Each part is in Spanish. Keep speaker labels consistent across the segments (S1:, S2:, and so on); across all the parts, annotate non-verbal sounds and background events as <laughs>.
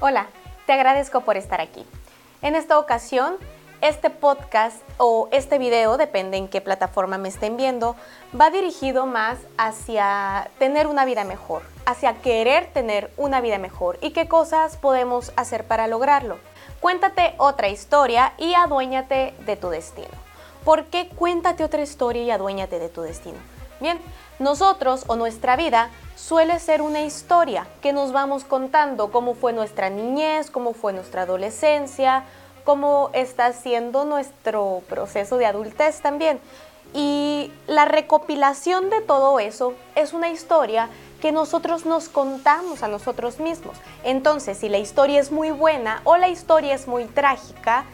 S1: Hola, te agradezco por estar aquí. En esta ocasión, este podcast o este video, depende en qué plataforma me estén viendo, va dirigido más hacia tener una vida mejor, hacia querer tener una vida mejor y qué cosas podemos hacer para lograrlo. Cuéntate otra historia y aduéñate de tu destino. ¿Por qué cuéntate otra historia y aduéñate de tu destino? Bien, nosotros o nuestra vida suele ser una historia que nos vamos contando cómo fue nuestra niñez, cómo fue nuestra adolescencia, cómo está siendo nuestro proceso de adultez también. Y la recopilación de todo eso es una historia que nosotros nos contamos a nosotros mismos. Entonces, si la historia es muy buena o la historia es muy trágica,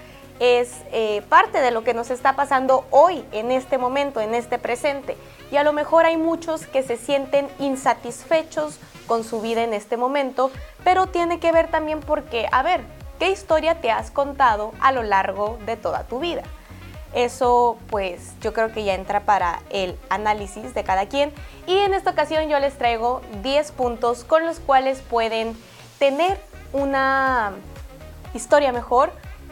S1: es eh, parte de lo que nos está pasando hoy, en este momento, en este presente. Y a lo mejor hay muchos que se sienten insatisfechos con su vida en este momento, pero tiene que ver también porque, a ver, ¿qué historia te has contado a lo largo de toda tu vida? Eso pues yo creo que ya entra para el análisis de cada quien y en esta ocasión yo les traigo 10 puntos con los cuales pueden tener una historia mejor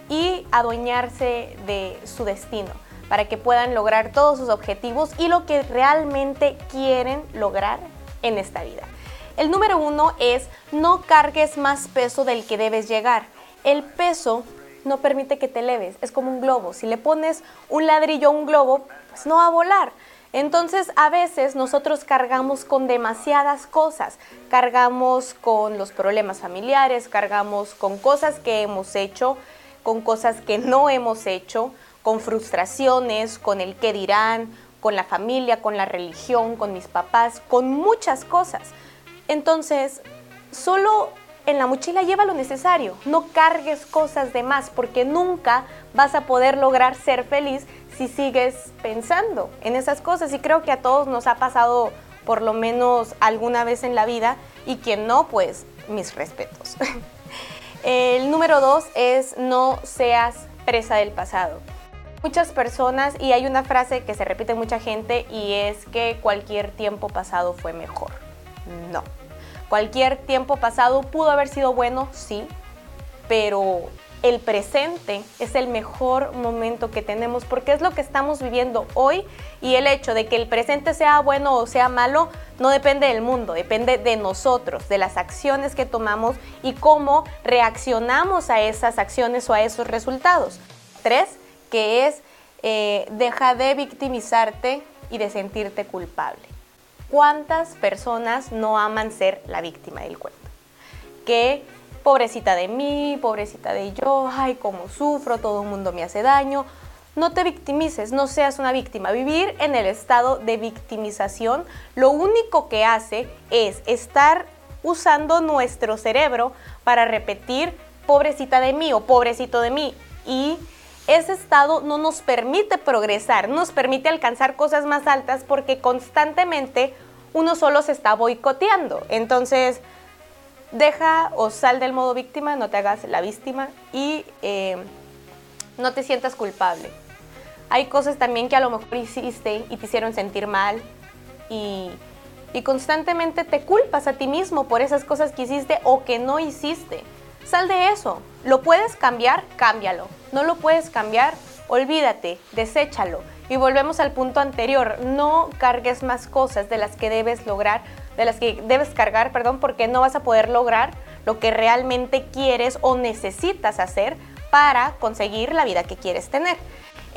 S1: y adueñarse de su destino para que puedan lograr todos sus objetivos y lo que realmente quieren lograr en esta vida. El número uno es no cargues más peso del que debes llegar. El peso no permite que te eleves, es como un globo. Si le pones un ladrillo a un globo, pues no va a volar. Entonces a veces nosotros cargamos con demasiadas cosas, cargamos con los problemas familiares, cargamos con cosas que hemos hecho, con cosas que no hemos hecho, con frustraciones, con el qué dirán, con la familia, con la religión, con mis papás, con muchas cosas. Entonces, solo en la mochila lleva lo necesario, no cargues cosas de más porque nunca vas a poder lograr ser feliz si sigues pensando en esas cosas y creo que a todos nos ha pasado por lo menos alguna vez en la vida y quien no, pues mis respetos. <laughs> El número dos es no seas presa del pasado. Muchas personas, y hay una frase que se repite en mucha gente, y es que cualquier tiempo pasado fue mejor. No. Cualquier tiempo pasado pudo haber sido bueno, sí, pero el presente es el mejor momento que tenemos porque es lo que estamos viviendo hoy y el hecho de que el presente sea bueno o sea malo no depende del mundo, depende de nosotros, de las acciones que tomamos y cómo reaccionamos a esas acciones o a esos resultados. Tres, que es eh, deja de victimizarte y de sentirte culpable. ¿Cuántas personas no aman ser la víctima del cuento? Que pobrecita de mí, pobrecita de yo, ay, cómo sufro, todo el mundo me hace daño. No te victimices, no seas una víctima. Vivir en el estado de victimización lo único que hace es estar usando nuestro cerebro para repetir pobrecita de mí o pobrecito de mí y ese estado no nos permite progresar, nos permite alcanzar cosas más altas porque constantemente uno solo se está boicoteando. Entonces, deja o sal del modo víctima, no te hagas la víctima y eh, no te sientas culpable. Hay cosas también que a lo mejor hiciste y te hicieron sentir mal y, y constantemente te culpas a ti mismo por esas cosas que hiciste o que no hiciste. Sal de eso. ¿Lo puedes cambiar? Cámbialo. ¿No lo puedes cambiar? Olvídate, deséchalo. Y volvemos al punto anterior, no cargues más cosas de las que debes lograr, de las que debes cargar, perdón, porque no vas a poder lograr lo que realmente quieres o necesitas hacer para conseguir la vida que quieres tener.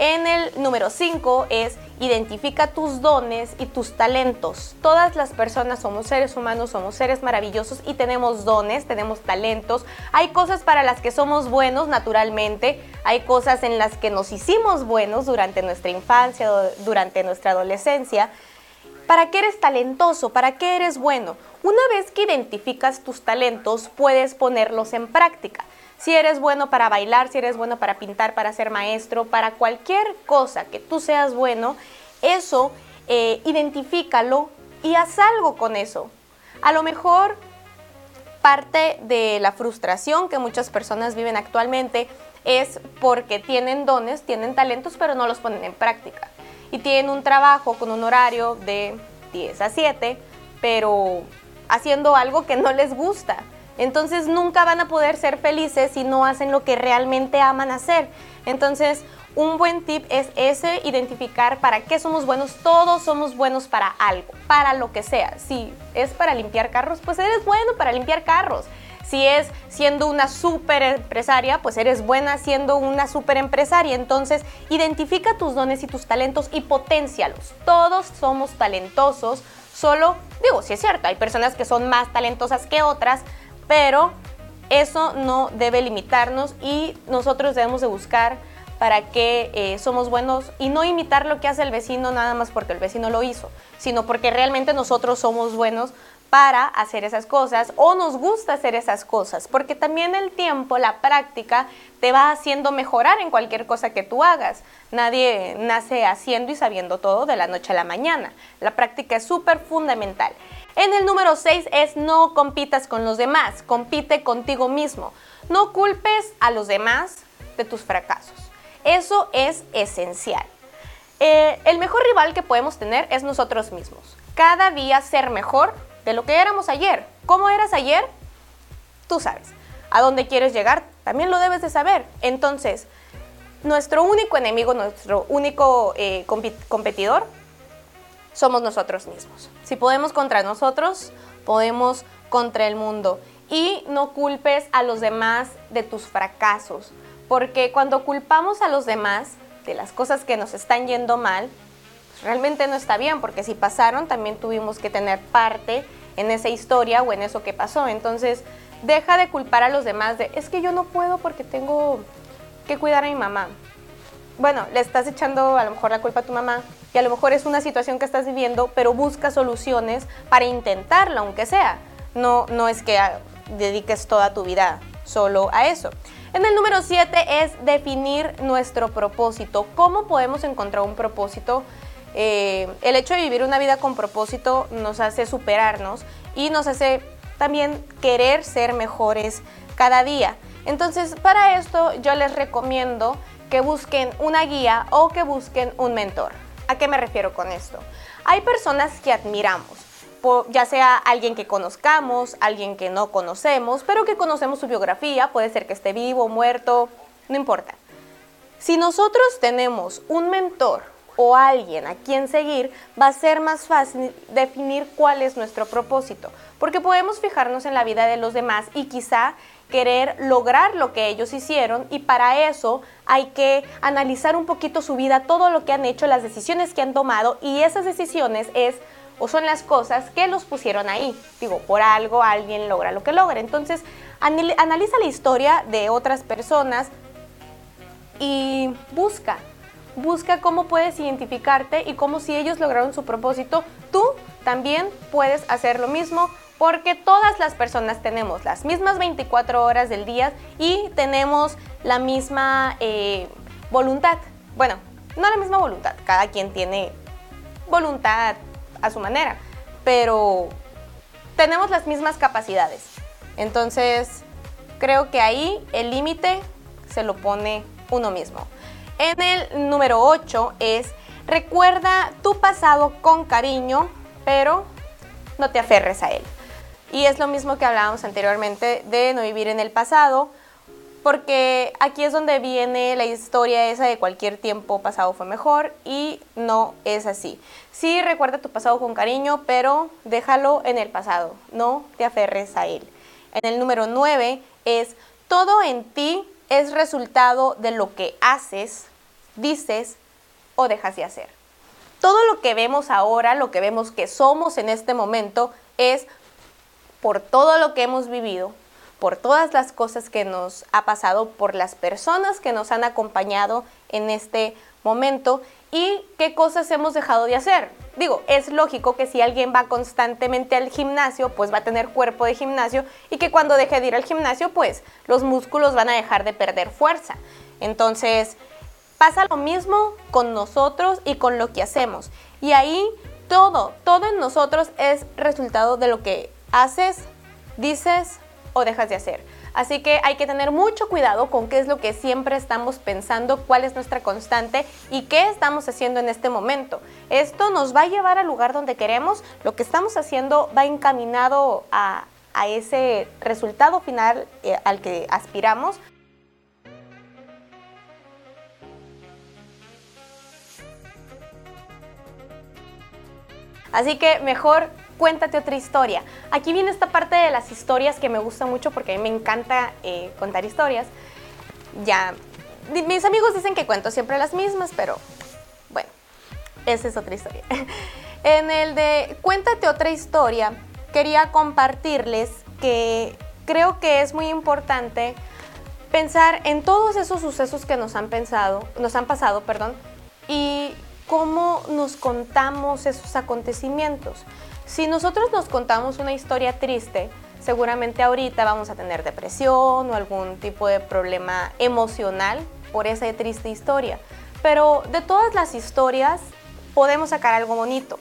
S1: En el número 5 es identifica tus dones y tus talentos. Todas las personas somos seres humanos, somos seres maravillosos y tenemos dones, tenemos talentos. Hay cosas para las que somos buenos naturalmente, hay cosas en las que nos hicimos buenos durante nuestra infancia, durante nuestra adolescencia. ¿Para qué eres talentoso? ¿Para qué eres bueno? Una vez que identificas tus talentos, puedes ponerlos en práctica. Si eres bueno para bailar, si eres bueno para pintar, para ser maestro, para cualquier cosa que tú seas bueno, eso eh, identifícalo y haz algo con eso. A lo mejor parte de la frustración que muchas personas viven actualmente es porque tienen dones, tienen talentos, pero no los ponen en práctica. Y tienen un trabajo con un horario de 10 a 7, pero haciendo algo que no les gusta. Entonces nunca van a poder ser felices si no hacen lo que realmente aman hacer. Entonces, un buen tip es ese, identificar para qué somos buenos. Todos somos buenos para algo, para lo que sea. Si es para limpiar carros, pues eres bueno para limpiar carros. Si es siendo una super empresaria, pues eres buena siendo una super empresaria. Entonces, identifica tus dones y tus talentos y potencialos. Todos somos talentosos, solo, digo, si es cierto, hay personas que son más talentosas que otras, pero eso no debe limitarnos y nosotros debemos de buscar para qué eh, somos buenos y no imitar lo que hace el vecino nada más porque el vecino lo hizo, sino porque realmente nosotros somos buenos para hacer esas cosas o nos gusta hacer esas cosas, porque también el tiempo, la práctica, te va haciendo mejorar en cualquier cosa que tú hagas. Nadie nace haciendo y sabiendo todo de la noche a la mañana. La práctica es súper fundamental. En el número 6 es no compitas con los demás, compite contigo mismo. No culpes a los demás de tus fracasos. Eso es esencial. Eh, el mejor rival que podemos tener es nosotros mismos. Cada día ser mejor de lo que éramos ayer. ¿Cómo eras ayer? Tú sabes. ¿A dónde quieres llegar? También lo debes de saber. Entonces, nuestro único enemigo, nuestro único eh, competidor, somos nosotros mismos. Si podemos contra nosotros, podemos contra el mundo. Y no culpes a los demás de tus fracasos, porque cuando culpamos a los demás de las cosas que nos están yendo mal, realmente no está bien, porque si pasaron también tuvimos que tener parte en esa historia o en eso que pasó. Entonces, deja de culpar a los demás de, es que yo no puedo porque tengo que cuidar a mi mamá. Bueno, le estás echando a lo mejor la culpa a tu mamá y a lo mejor es una situación que estás viviendo, pero busca soluciones para intentarlo, aunque sea. No, no es que dediques toda tu vida solo a eso. En el número 7 es definir nuestro propósito. ¿Cómo podemos encontrar un propósito? Eh, el hecho de vivir una vida con propósito nos hace superarnos y nos hace también querer ser mejores cada día. Entonces, para esto yo les recomiendo que busquen una guía o que busquen un mentor. ¿A qué me refiero con esto? Hay personas que admiramos, ya sea alguien que conozcamos, alguien que no conocemos, pero que conocemos su biografía, puede ser que esté vivo, muerto, no importa. Si nosotros tenemos un mentor o alguien a quien seguir, va a ser más fácil definir cuál es nuestro propósito, porque podemos fijarnos en la vida de los demás y quizá querer lograr lo que ellos hicieron y para eso hay que analizar un poquito su vida, todo lo que han hecho, las decisiones que han tomado y esas decisiones es o son las cosas que los pusieron ahí. Digo, por algo alguien logra lo que logra. Entonces, analiza la historia de otras personas y busca busca cómo puedes identificarte y cómo si ellos lograron su propósito, tú también puedes hacer lo mismo porque todas las personas tenemos las mismas 24 horas del día y tenemos la misma eh, voluntad. Bueno, no la misma voluntad, cada quien tiene voluntad a su manera, pero tenemos las mismas capacidades. Entonces, creo que ahí el límite se lo pone uno mismo. En el número 8 es recuerda tu pasado con cariño, pero no te aferres a él. Y es lo mismo que hablábamos anteriormente de no vivir en el pasado, porque aquí es donde viene la historia esa de cualquier tiempo pasado fue mejor y no es así. Sí, recuerda tu pasado con cariño, pero déjalo en el pasado, no te aferres a él. En el número 9 es todo en ti es resultado de lo que haces dices o dejas de hacer. Todo lo que vemos ahora, lo que vemos que somos en este momento, es por todo lo que hemos vivido, por todas las cosas que nos ha pasado, por las personas que nos han acompañado en este momento y qué cosas hemos dejado de hacer. Digo, es lógico que si alguien va constantemente al gimnasio, pues va a tener cuerpo de gimnasio y que cuando deje de ir al gimnasio, pues los músculos van a dejar de perder fuerza. Entonces, Pasa lo mismo con nosotros y con lo que hacemos. Y ahí todo, todo en nosotros es resultado de lo que haces, dices o dejas de hacer. Así que hay que tener mucho cuidado con qué es lo que siempre estamos pensando, cuál es nuestra constante y qué estamos haciendo en este momento. Esto nos va a llevar al lugar donde queremos, lo que estamos haciendo va encaminado a ese resultado final eh, al que aspiramos. Así que mejor cuéntate otra historia. Aquí viene esta parte de las historias que me gusta mucho porque a mí me encanta eh, contar historias. Ya, mis amigos dicen que cuento siempre las mismas, pero bueno, esa es otra historia. <laughs> en el de cuéntate otra historia, quería compartirles que creo que es muy importante pensar en todos esos sucesos que nos han pensado, nos han pasado, perdón, y cómo nos contamos esos acontecimientos. Si nosotros nos contamos una historia triste, seguramente ahorita vamos a tener depresión o algún tipo de problema emocional por esa triste historia. Pero de todas las historias podemos sacar algo bonito.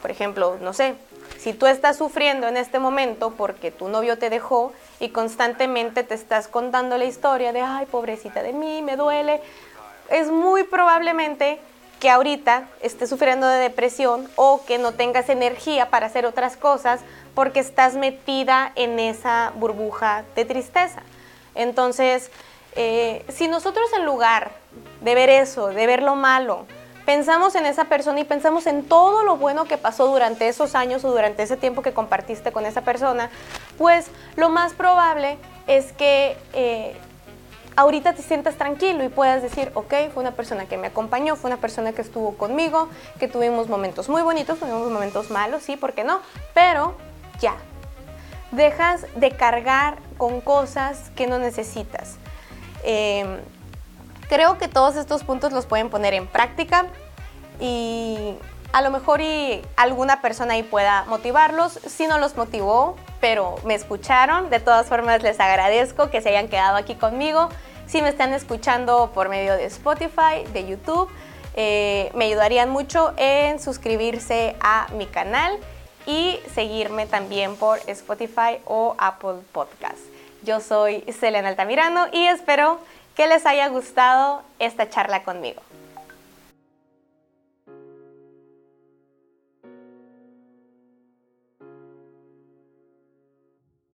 S1: Por ejemplo, no sé, si tú estás sufriendo en este momento porque tu novio te dejó y constantemente te estás contando la historia de, ay, pobrecita de mí, me duele, es muy probablemente que ahorita estés sufriendo de depresión o que no tengas energía para hacer otras cosas porque estás metida en esa burbuja de tristeza. Entonces, eh, si nosotros en lugar de ver eso, de ver lo malo, pensamos en esa persona y pensamos en todo lo bueno que pasó durante esos años o durante ese tiempo que compartiste con esa persona, pues lo más probable es que eh, ahorita te sientas tranquilo y puedas decir, ok, fue una persona que me acompañó, fue una persona que estuvo conmigo, que tuvimos momentos muy bonitos, tuvimos momentos malos, sí, ¿por qué no? Pero ya, dejas de cargar con cosas que no necesitas. Em, creo que todos estos puntos los pueden poner en práctica y a lo mejor y alguna persona ahí pueda motivarlos. Si no los motivó, pero me escucharon. De todas formas, les agradezco que se hayan quedado aquí conmigo. Si me están escuchando por medio de Spotify, de YouTube, eh, me ayudarían mucho en suscribirse a mi canal y seguirme también por Spotify o Apple Podcast. Yo soy Selena Altamirano y espero que les haya gustado esta charla conmigo.